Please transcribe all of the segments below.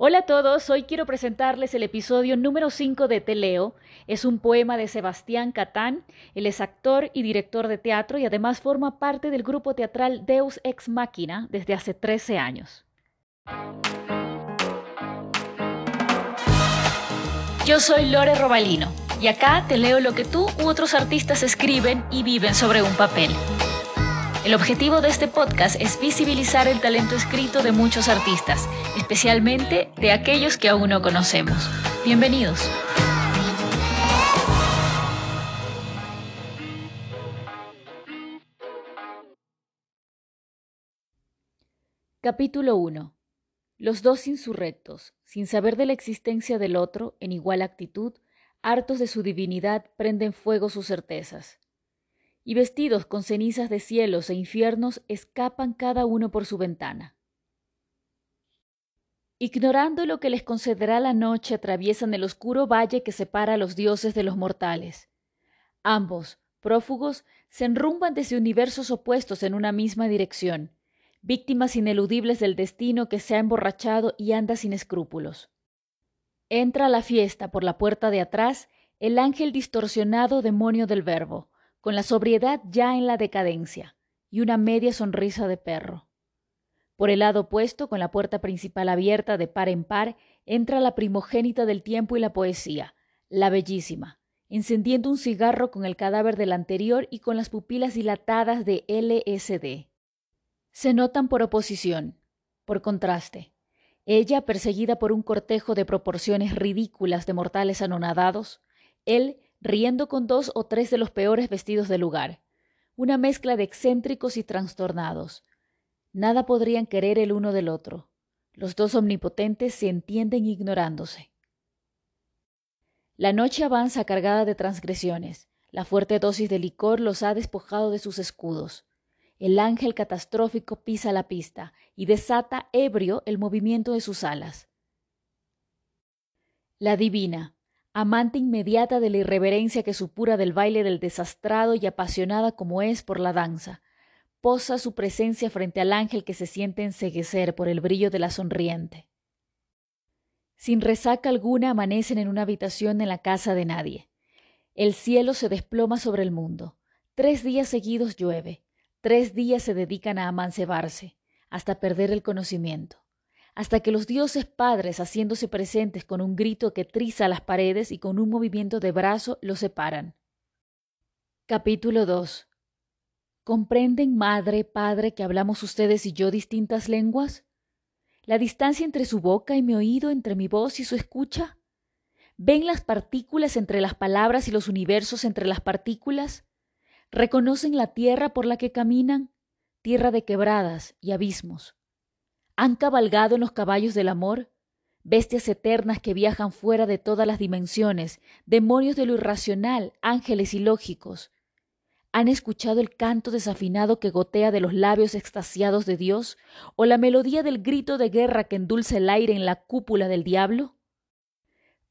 Hola a todos, hoy quiero presentarles el episodio número 5 de Teleo. Es un poema de Sebastián Catán. Él es actor y director de teatro y además forma parte del grupo teatral Deus Ex Machina desde hace 13 años. Yo soy Lore Robalino y acá te leo lo que tú u otros artistas escriben y viven sobre un papel. El objetivo de este podcast es visibilizar el talento escrito de muchos artistas, especialmente de aquellos que aún no conocemos. Bienvenidos. Capítulo 1. Los dos insurrectos, sin saber de la existencia del otro, en igual actitud, hartos de su divinidad, prenden fuego sus certezas y vestidos con cenizas de cielos e infiernos, escapan cada uno por su ventana. Ignorando lo que les concederá la noche, atraviesan el oscuro valle que separa a los dioses de los mortales. Ambos, prófugos, se enrumban desde universos opuestos en una misma dirección, víctimas ineludibles del destino que se ha emborrachado y anda sin escrúpulos. Entra a la fiesta por la puerta de atrás el ángel distorsionado demonio del verbo, con la sobriedad ya en la decadencia y una media sonrisa de perro. Por el lado opuesto, con la puerta principal abierta de par en par, entra la primogénita del tiempo y la poesía, la bellísima, encendiendo un cigarro con el cadáver del anterior y con las pupilas dilatadas de LSD. Se notan por oposición, por contraste. Ella, perseguida por un cortejo de proporciones ridículas de mortales anonadados, él, riendo con dos o tres de los peores vestidos del lugar, una mezcla de excéntricos y trastornados. Nada podrían querer el uno del otro. Los dos omnipotentes se entienden ignorándose. La noche avanza cargada de transgresiones. La fuerte dosis de licor los ha despojado de sus escudos. El ángel catastrófico pisa la pista y desata ebrio el movimiento de sus alas. La divina, amante inmediata de la irreverencia que supura del baile del desastrado y apasionada como es por la danza, posa su presencia frente al ángel que se siente enseguecer por el brillo de la sonriente. Sin resaca alguna amanecen en una habitación en la casa de nadie. El cielo se desploma sobre el mundo. Tres días seguidos llueve. Tres días se dedican a amancebarse, hasta perder el conocimiento hasta que los dioses padres, haciéndose presentes con un grito que triza las paredes y con un movimiento de brazo, los separan. Capítulo 2 ¿Comprenden, madre, padre, que hablamos ustedes y yo distintas lenguas? ¿La distancia entre su boca y mi oído, entre mi voz y su escucha? ¿Ven las partículas entre las palabras y los universos entre las partículas? ¿Reconocen la tierra por la que caminan? Tierra de quebradas y abismos ¿Han cabalgado en los caballos del amor? Bestias eternas que viajan fuera de todas las dimensiones, demonios de lo irracional, ángeles ilógicos. ¿Han escuchado el canto desafinado que gotea de los labios extasiados de Dios o la melodía del grito de guerra que endulce el aire en la cúpula del diablo?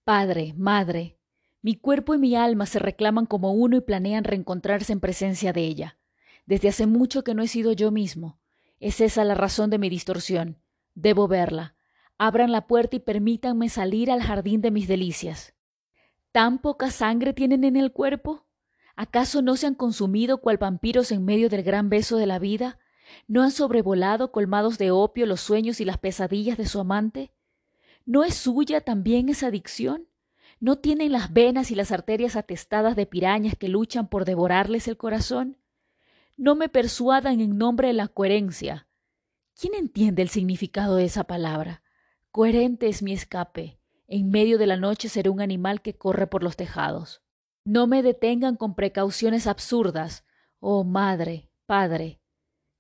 Padre, Madre, mi cuerpo y mi alma se reclaman como uno y planean reencontrarse en presencia de ella. Desde hace mucho que no he sido yo mismo, es esa la razón de mi distorsión. Debo verla. Abran la puerta y permítanme salir al jardín de mis delicias. ¿Tan poca sangre tienen en el cuerpo? ¿Acaso no se han consumido cual vampiros en medio del gran beso de la vida? ¿No han sobrevolado colmados de opio los sueños y las pesadillas de su amante? ¿No es suya también esa adicción? ¿No tienen las venas y las arterias atestadas de pirañas que luchan por devorarles el corazón? No me persuadan en nombre de la coherencia. ¿Quién entiende el significado de esa palabra? Coherente es mi escape. En medio de la noche seré un animal que corre por los tejados. No me detengan con precauciones absurdas. Oh madre, padre,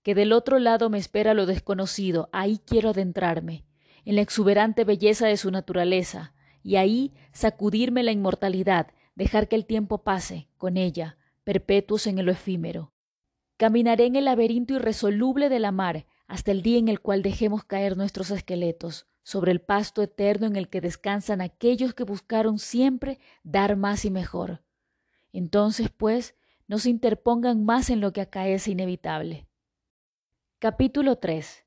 que del otro lado me espera lo desconocido, ahí quiero adentrarme, en la exuberante belleza de su naturaleza, y ahí sacudirme la inmortalidad, dejar que el tiempo pase, con ella, perpetuos en lo efímero. Caminaré en el laberinto irresoluble de la mar hasta el día en el cual dejemos caer nuestros esqueletos sobre el pasto eterno en el que descansan aquellos que buscaron siempre dar más y mejor. Entonces, pues, no se interpongan más en lo que acaece inevitable. Capítulo 3.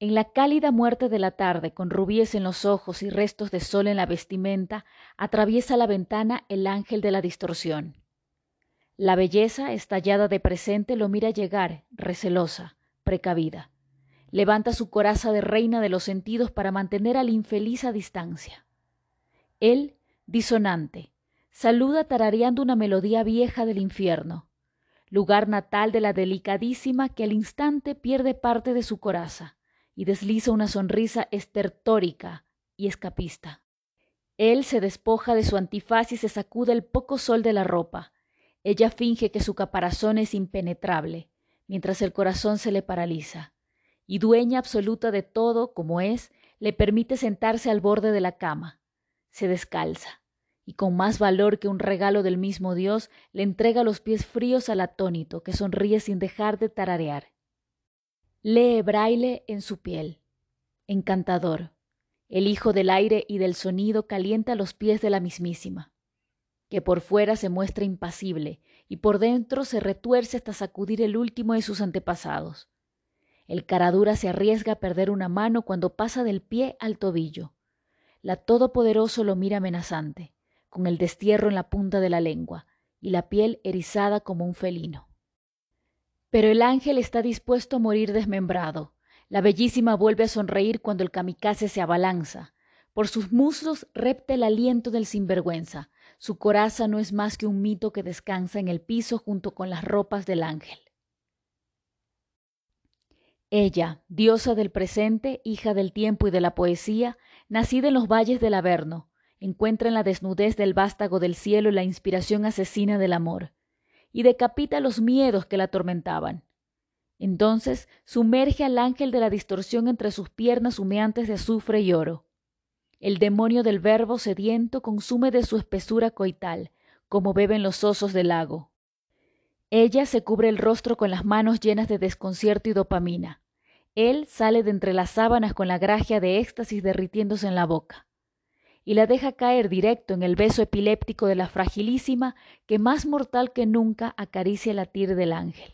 En la cálida muerte de la tarde, con rubíes en los ojos y restos de sol en la vestimenta, atraviesa la ventana el ángel de la distorsión. La belleza, estallada de presente, lo mira llegar, recelosa, precavida. Levanta su coraza de reina de los sentidos para mantener al infeliz a distancia. Él, disonante, saluda tarareando una melodía vieja del infierno, lugar natal de la delicadísima que al instante pierde parte de su coraza y desliza una sonrisa estertórica y escapista. Él se despoja de su antifaz y se sacude el poco sol de la ropa. Ella finge que su caparazón es impenetrable, mientras el corazón se le paraliza. Y dueña absoluta de todo, como es, le permite sentarse al borde de la cama. Se descalza, y con más valor que un regalo del mismo Dios, le entrega los pies fríos al atónito, que sonríe sin dejar de tararear. Lee braille en su piel. Encantador. El hijo del aire y del sonido calienta los pies de la mismísima, que por fuera se muestra impasible y por dentro se retuerce hasta sacudir el último de sus antepasados. El caradura se arriesga a perder una mano cuando pasa del pie al tobillo. La Todopoderoso lo mira amenazante, con el destierro en la punta de la lengua y la piel erizada como un felino. Pero el ángel está dispuesto a morir desmembrado. La bellísima vuelve a sonreír cuando el kamikaze se abalanza. Por sus muslos repte el aliento del sinvergüenza. Su coraza no es más que un mito que descansa en el piso junto con las ropas del ángel. Ella, diosa del presente, hija del tiempo y de la poesía, nacida en los valles del Averno, encuentra en la desnudez del vástago del cielo la inspiración asesina del amor y decapita los miedos que la atormentaban. Entonces sumerge al ángel de la distorsión entre sus piernas humeantes de azufre y oro. El demonio del verbo sediento consume de su espesura coital, como beben los osos del lago. Ella se cubre el rostro con las manos llenas de desconcierto y dopamina. Él sale de entre las sábanas con la gracia de éxtasis derritiéndose en la boca y la deja caer directo en el beso epiléptico de la fragilísima que más mortal que nunca acaricia la latir del ángel.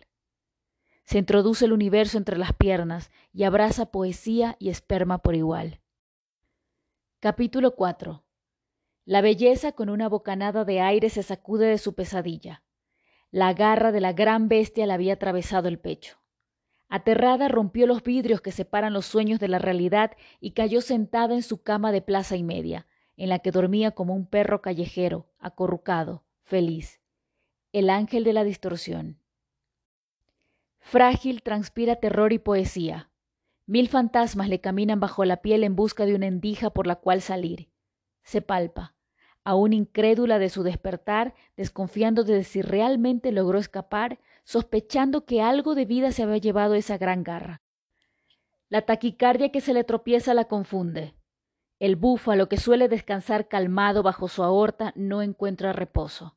Se introduce el universo entre las piernas y abraza poesía y esperma por igual. Capítulo 4 La belleza con una bocanada de aire se sacude de su pesadilla. La garra de la gran bestia le había atravesado el pecho. Aterrada rompió los vidrios que separan los sueños de la realidad y cayó sentada en su cama de plaza y media, en la que dormía como un perro callejero, acorrucado, feliz, el ángel de la distorsión. Frágil transpira terror y poesía. Mil fantasmas le caminan bajo la piel en busca de una endija por la cual salir. Se palpa, aún incrédula de su despertar, desconfiando de si realmente logró escapar, sospechando que algo de vida se había llevado esa gran garra. La taquicardia que se le tropieza la confunde. El búfalo que suele descansar calmado bajo su aorta no encuentra reposo.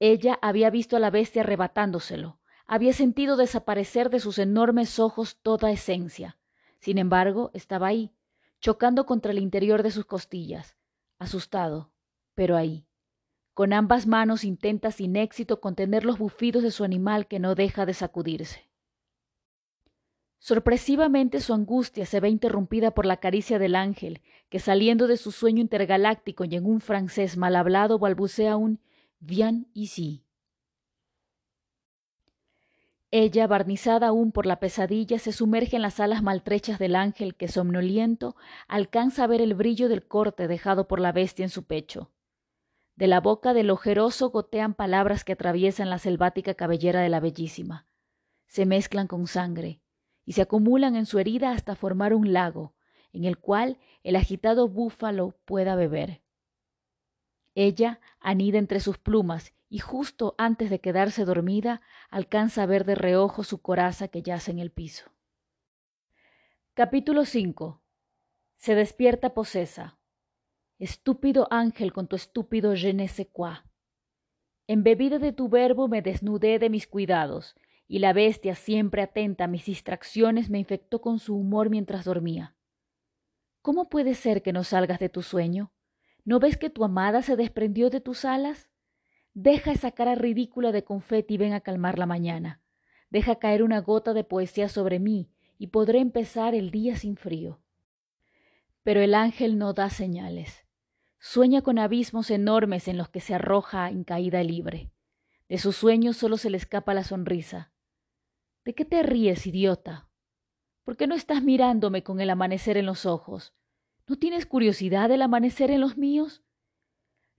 Ella había visto a la bestia arrebatándoselo, había sentido desaparecer de sus enormes ojos toda esencia. Sin embargo, estaba ahí, chocando contra el interior de sus costillas, asustado, pero ahí. Con ambas manos intenta sin éxito contener los bufidos de su animal que no deja de sacudirse. Sorpresivamente su angustia se ve interrumpida por la caricia del ángel, que saliendo de su sueño intergaláctico y en un francés mal hablado balbucea un bien ici. Ella, barnizada aún por la pesadilla, se sumerge en las alas maltrechas del ángel que, somnoliento, alcanza a ver el brillo del corte dejado por la bestia en su pecho. De la boca del ojeroso gotean palabras que atraviesan la selvática cabellera de la bellísima. Se mezclan con sangre, y se acumulan en su herida hasta formar un lago, en el cual el agitado búfalo pueda beber. Ella anida entre sus plumas y justo antes de quedarse dormida alcanza a ver de reojo su coraza que yace en el piso. Capítulo 5 Se despierta posesa. Estúpido ángel con tu estúpido je ne sais quoi. Embebida de tu verbo me desnudé de mis cuidados y la bestia, siempre atenta a mis distracciones, me infectó con su humor mientras dormía. ¿Cómo puede ser que no salgas de tu sueño? ¿No ves que tu amada se desprendió de tus alas? Deja esa cara ridícula de confeti y ven a calmar la mañana. Deja caer una gota de poesía sobre mí y podré empezar el día sin frío. Pero el ángel no da señales. Sueña con abismos enormes en los que se arroja en caída libre. De sus sueños solo se le escapa la sonrisa. ¿De qué te ríes, idiota? ¿Por qué no estás mirándome con el amanecer en los ojos? ¿No tienes curiosidad del amanecer en los míos?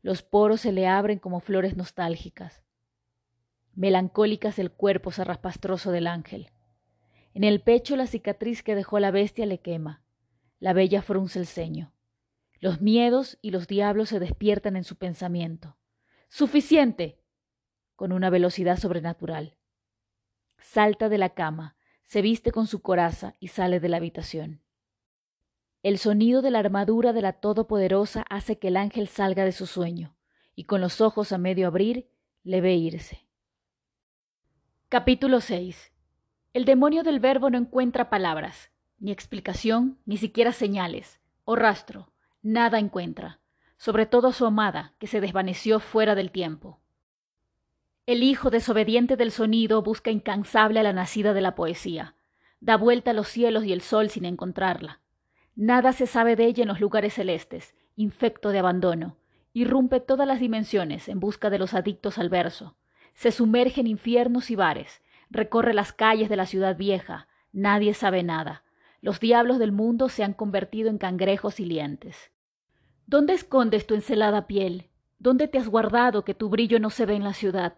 Los poros se le abren como flores nostálgicas. Melancólicas el cuerpo zarrapastroso del ángel. En el pecho la cicatriz que dejó la bestia le quema. La bella frunce el ceño. Los miedos y los diablos se despiertan en su pensamiento. ¡Suficiente! con una velocidad sobrenatural. Salta de la cama, se viste con su coraza y sale de la habitación. El sonido de la armadura de la Todopoderosa hace que el ángel salga de su sueño, y con los ojos a medio abrir, le ve irse. Capítulo 6 El demonio del verbo no encuentra palabras, ni explicación, ni siquiera señales, o rastro, nada encuentra, sobre todo su amada, que se desvaneció fuera del tiempo. El hijo desobediente del sonido busca incansable a la nacida de la poesía, da vuelta a los cielos y el sol sin encontrarla. Nada se sabe de ella en los lugares celestes, infecto de abandono, irrumpe todas las dimensiones en busca de los adictos al verso, se sumerge en infiernos y bares, recorre las calles de la ciudad vieja, nadie sabe nada, los diablos del mundo se han convertido en cangrejos y lientes. ¿Dónde escondes tu encelada piel? ¿Dónde te has guardado que tu brillo no se ve en la ciudad?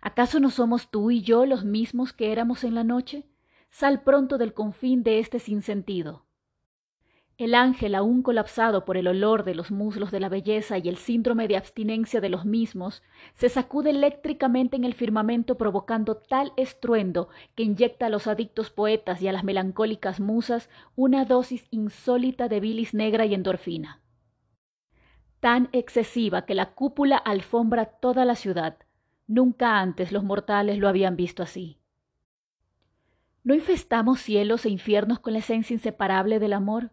¿Acaso no somos tú y yo los mismos que éramos en la noche? Sal pronto del confín de este sinsentido. El ángel, aún colapsado por el olor de los muslos de la belleza y el síndrome de abstinencia de los mismos, se sacude eléctricamente en el firmamento provocando tal estruendo que inyecta a los adictos poetas y a las melancólicas musas una dosis insólita de bilis negra y endorfina. Tan excesiva que la cúpula alfombra toda la ciudad, Nunca antes los mortales lo habían visto así. ¿No infestamos cielos e infiernos con la esencia inseparable del amor?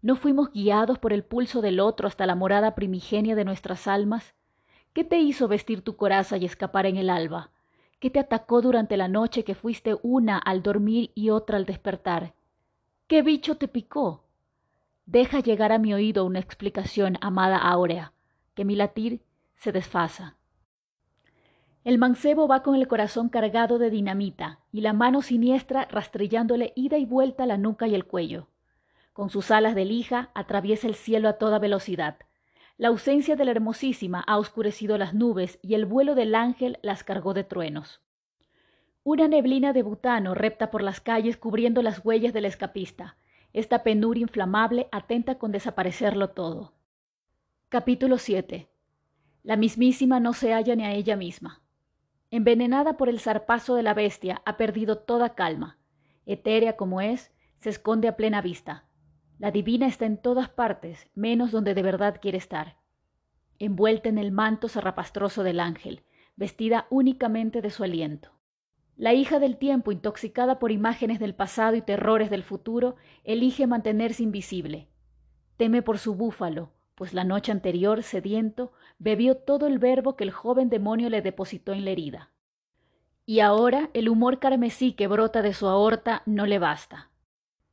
¿No fuimos guiados por el pulso del otro hasta la morada primigenia de nuestras almas? ¿Qué te hizo vestir tu coraza y escapar en el alba? ¿Qué te atacó durante la noche que fuiste una al dormir y otra al despertar? ¿Qué bicho te picó? Deja llegar a mi oído una explicación, amada Áurea, que mi latir se desfasa. El mancebo va con el corazón cargado de dinamita y la mano siniestra rastrillándole ida y vuelta la nuca y el cuello. Con sus alas de lija atraviesa el cielo a toda velocidad. La ausencia de la hermosísima ha oscurecido las nubes y el vuelo del ángel las cargó de truenos. Una neblina de butano repta por las calles cubriendo las huellas del escapista. Esta penuria inflamable atenta con desaparecerlo todo. Capítulo 7. La mismísima no se halla ni a ella misma. Envenenada por el zarpazo de la bestia, ha perdido toda calma. Etérea como es, se esconde a plena vista. La divina está en todas partes, menos donde de verdad quiere estar. Envuelta en el manto zarrapastroso del ángel, vestida únicamente de su aliento. La hija del tiempo, intoxicada por imágenes del pasado y terrores del futuro, elige mantenerse invisible. Teme por su búfalo, pues la noche anterior, sediento, bebió todo el verbo que el joven demonio le depositó en la herida. Y ahora el humor carmesí que brota de su aorta no le basta.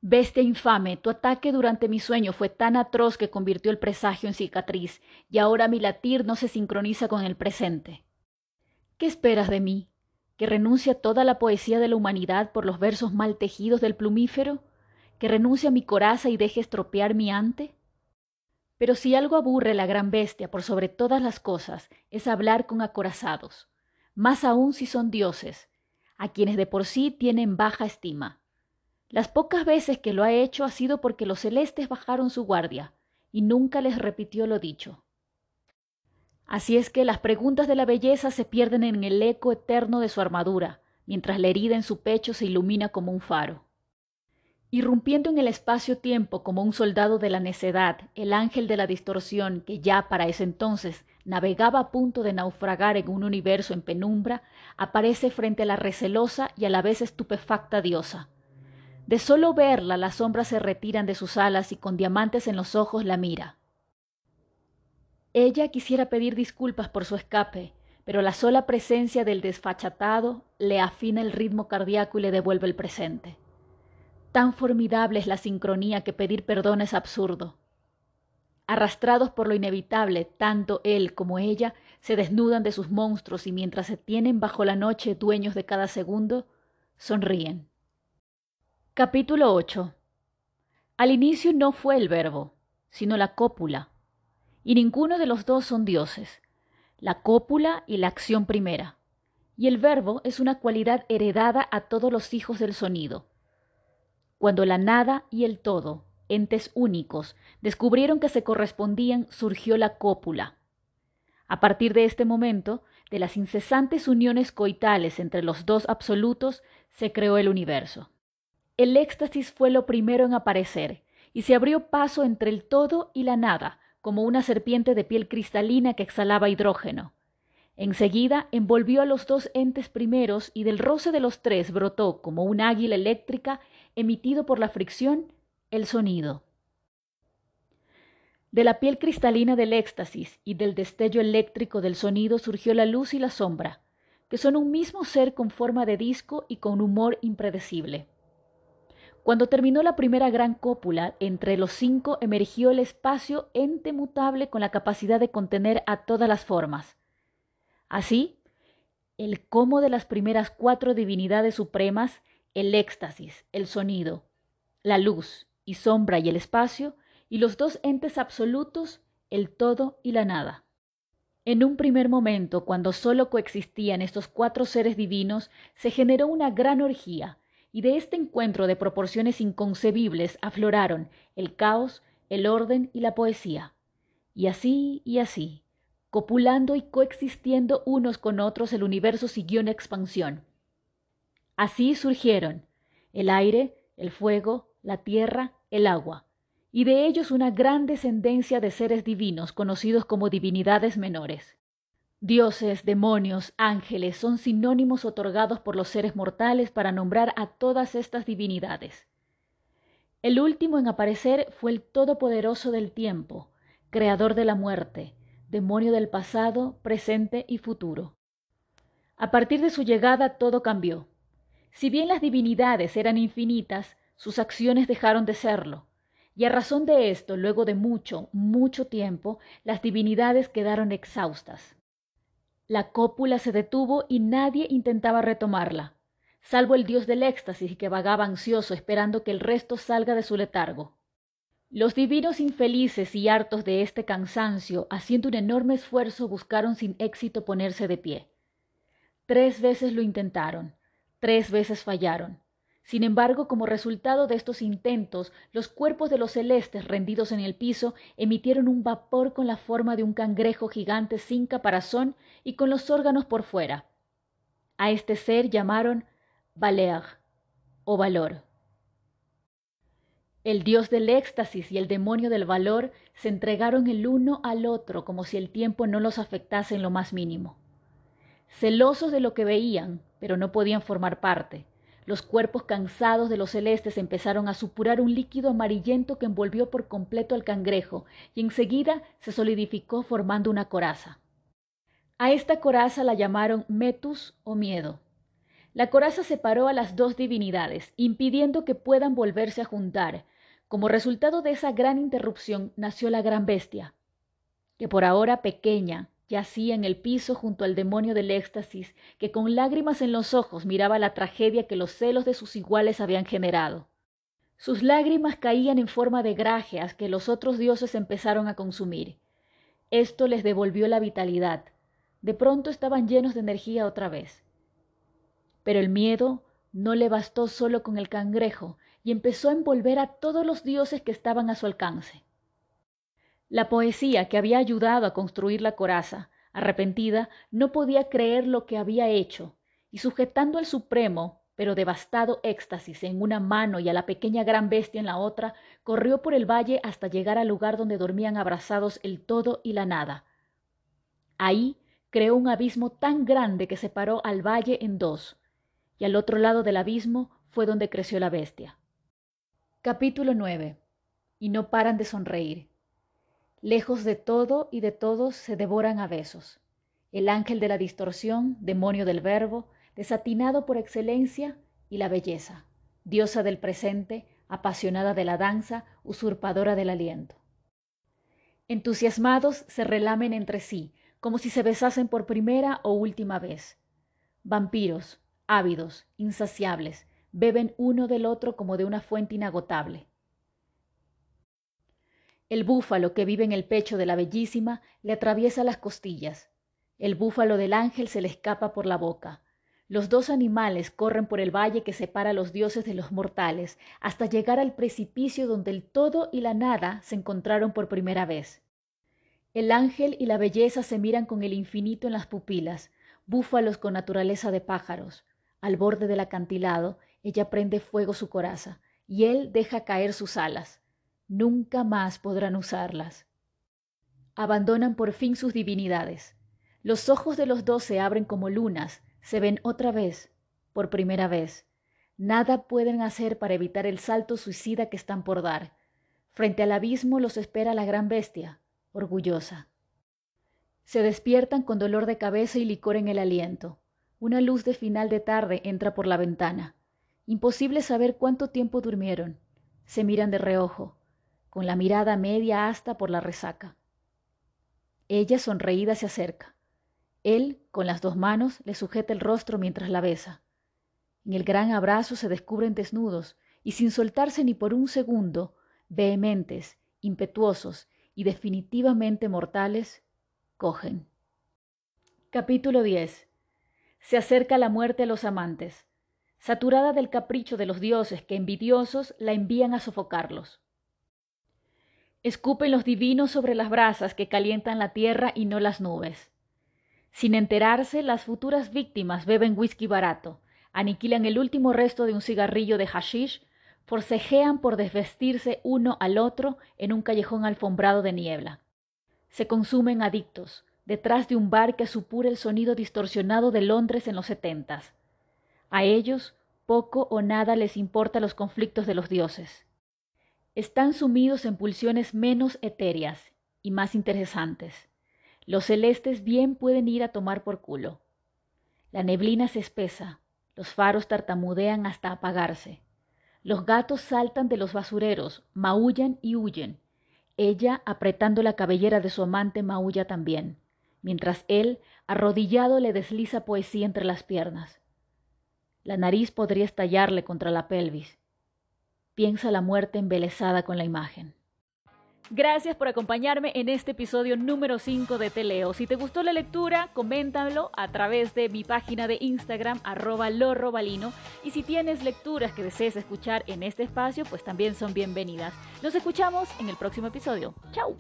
Bestia infame, tu ataque durante mi sueño fue tan atroz que convirtió el presagio en cicatriz, y ahora mi latir no se sincroniza con el presente. ¿Qué esperas de mí? ¿Que renuncie a toda la poesía de la humanidad por los versos mal tejidos del plumífero? ¿Que renuncie a mi coraza y deje estropear mi ante? Pero si algo aburre la gran bestia por sobre todas las cosas, es hablar con acorazados, más aún si son dioses, a quienes de por sí tienen baja estima. Las pocas veces que lo ha hecho ha sido porque los celestes bajaron su guardia, y nunca les repitió lo dicho. Así es que las preguntas de la belleza se pierden en el eco eterno de su armadura, mientras la herida en su pecho se ilumina como un faro. Irrumpiendo en el espacio-tiempo como un soldado de la necedad, el ángel de la distorsión, que ya para ese entonces navegaba a punto de naufragar en un universo en penumbra, aparece frente a la recelosa y a la vez estupefacta diosa. De solo verla las sombras se retiran de sus alas y con diamantes en los ojos la mira. Ella quisiera pedir disculpas por su escape, pero la sola presencia del desfachatado le afina el ritmo cardíaco y le devuelve el presente. Tan formidable es la sincronía que pedir perdón es absurdo. Arrastrados por lo inevitable, tanto él como ella se desnudan de sus monstruos y mientras se tienen bajo la noche dueños de cada segundo, sonríen. Capítulo 8 Al inicio no fue el verbo, sino la cópula, y ninguno de los dos son dioses, la cópula y la acción primera, y el verbo es una cualidad heredada a todos los hijos del sonido. Cuando la nada y el todo, entes únicos, descubrieron que se correspondían, surgió la cópula. A partir de este momento, de las incesantes uniones coitales entre los dos absolutos, se creó el universo. El éxtasis fue lo primero en aparecer, y se abrió paso entre el todo y la nada, como una serpiente de piel cristalina que exhalaba hidrógeno. Enseguida envolvió a los dos entes primeros y del roce de los tres brotó, como un águila eléctrica, emitido por la fricción, el sonido. De la piel cristalina del éxtasis y del destello eléctrico del sonido surgió la luz y la sombra, que son un mismo ser con forma de disco y con humor impredecible. Cuando terminó la primera gran cópula, entre los cinco emergió el espacio ente mutable con la capacidad de contener a todas las formas. Así, el cómo de las primeras cuatro divinidades supremas, el éxtasis, el sonido, la luz y sombra y el espacio, y los dos entes absolutos, el todo y la nada. En un primer momento, cuando sólo coexistían estos cuatro seres divinos, se generó una gran orgía, y de este encuentro de proporciones inconcebibles afloraron el caos, el orden y la poesía. Y así y así, copulando y coexistiendo unos con otros, el universo siguió en expansión. Así surgieron el aire, el fuego, la tierra, el agua, y de ellos una gran descendencia de seres divinos conocidos como divinidades menores. Dioses, demonios, ángeles son sinónimos otorgados por los seres mortales para nombrar a todas estas divinidades. El último en aparecer fue el Todopoderoso del tiempo, creador de la muerte, demonio del pasado, presente y futuro. A partir de su llegada todo cambió. Si bien las divinidades eran infinitas, sus acciones dejaron de serlo, y a razón de esto, luego de mucho, mucho tiempo, las divinidades quedaron exhaustas. La cópula se detuvo y nadie intentaba retomarla, salvo el dios del éxtasis que vagaba ansioso esperando que el resto salga de su letargo. Los divinos infelices y hartos de este cansancio, haciendo un enorme esfuerzo, buscaron sin éxito ponerse de pie. Tres veces lo intentaron, tres veces fallaron. Sin embargo, como resultado de estos intentos, los cuerpos de los celestes rendidos en el piso emitieron un vapor con la forma de un cangrejo gigante sin caparazón y con los órganos por fuera. A este ser llamaron Valer o valor. El dios del éxtasis y el demonio del valor se entregaron el uno al otro como si el tiempo no los afectase en lo más mínimo. Celosos de lo que veían, pero no podían formar parte, los cuerpos cansados de los celestes empezaron a supurar un líquido amarillento que envolvió por completo al cangrejo y enseguida se solidificó formando una coraza. A esta coraza la llamaron Metus o miedo. La coraza separó a las dos divinidades, impidiendo que puedan volverse a juntar. Como resultado de esa gran interrupción nació la gran bestia, que por ahora pequeña, Yacía en el piso junto al demonio del éxtasis, que con lágrimas en los ojos miraba la tragedia que los celos de sus iguales habían generado. Sus lágrimas caían en forma de grajeas que los otros dioses empezaron a consumir. Esto les devolvió la vitalidad. De pronto estaban llenos de energía otra vez. Pero el miedo no le bastó solo con el cangrejo y empezó a envolver a todos los dioses que estaban a su alcance. La poesía que había ayudado a construir la coraza, arrepentida, no podía creer lo que había hecho, y sujetando al supremo, pero devastado éxtasis en una mano y a la pequeña gran bestia en la otra, corrió por el valle hasta llegar al lugar donde dormían abrazados el todo y la nada. Ahí creó un abismo tan grande que separó al valle en dos, y al otro lado del abismo fue donde creció la bestia. Capítulo 9. Y no paran de sonreír. Lejos de todo y de todos se devoran a besos. El ángel de la distorsión, demonio del verbo, desatinado por excelencia, y la belleza, diosa del presente, apasionada de la danza, usurpadora del aliento. Entusiasmados se relamen entre sí, como si se besasen por primera o última vez. Vampiros, ávidos, insaciables, beben uno del otro como de una fuente inagotable. El búfalo que vive en el pecho de la bellísima le atraviesa las costillas. El búfalo del ángel se le escapa por la boca. Los dos animales corren por el valle que separa a los dioses de los mortales, hasta llegar al precipicio donde el todo y la nada se encontraron por primera vez. El ángel y la belleza se miran con el infinito en las pupilas, búfalos con naturaleza de pájaros. Al borde del acantilado, ella prende fuego su coraza, y él deja caer sus alas. Nunca más podrán usarlas. Abandonan por fin sus divinidades. Los ojos de los dos se abren como lunas, se ven otra vez, por primera vez. Nada pueden hacer para evitar el salto suicida que están por dar. Frente al abismo los espera la gran bestia, orgullosa. Se despiertan con dolor de cabeza y licor en el aliento. Una luz de final de tarde entra por la ventana. Imposible saber cuánto tiempo durmieron. Se miran de reojo con la mirada media hasta por la resaca. Ella sonreída se acerca. Él, con las dos manos, le sujeta el rostro mientras la besa. En el gran abrazo se descubren desnudos y sin soltarse ni por un segundo, vehementes, impetuosos y definitivamente mortales, cogen. Capítulo 10. Se acerca la muerte a los amantes, saturada del capricho de los dioses que envidiosos la envían a sofocarlos. Escupen los divinos sobre las brasas que calientan la tierra y no las nubes. Sin enterarse, las futuras víctimas beben whisky barato, aniquilan el último resto de un cigarrillo de hashish, forcejean por desvestirse uno al otro en un callejón alfombrado de niebla. Se consumen adictos, detrás de un bar que supura el sonido distorsionado de Londres en los setentas. A ellos poco o nada les importa los conflictos de los dioses están sumidos en pulsiones menos etéreas y más interesantes. Los celestes bien pueden ir a tomar por culo. La neblina se espesa, los faros tartamudean hasta apagarse. Los gatos saltan de los basureros, maullan y huyen. Ella, apretando la cabellera de su amante, maulla también, mientras él, arrodillado, le desliza poesía entre las piernas. La nariz podría estallarle contra la pelvis, piensa la muerte embelesada con la imagen. Gracias por acompañarme en este episodio número 5 de Teleo. Si te gustó la lectura, coméntalo a través de mi página de Instagram, arroba lorrobalino. Y si tienes lecturas que desees escuchar en este espacio, pues también son bienvenidas. Nos escuchamos en el próximo episodio. ¡Chao!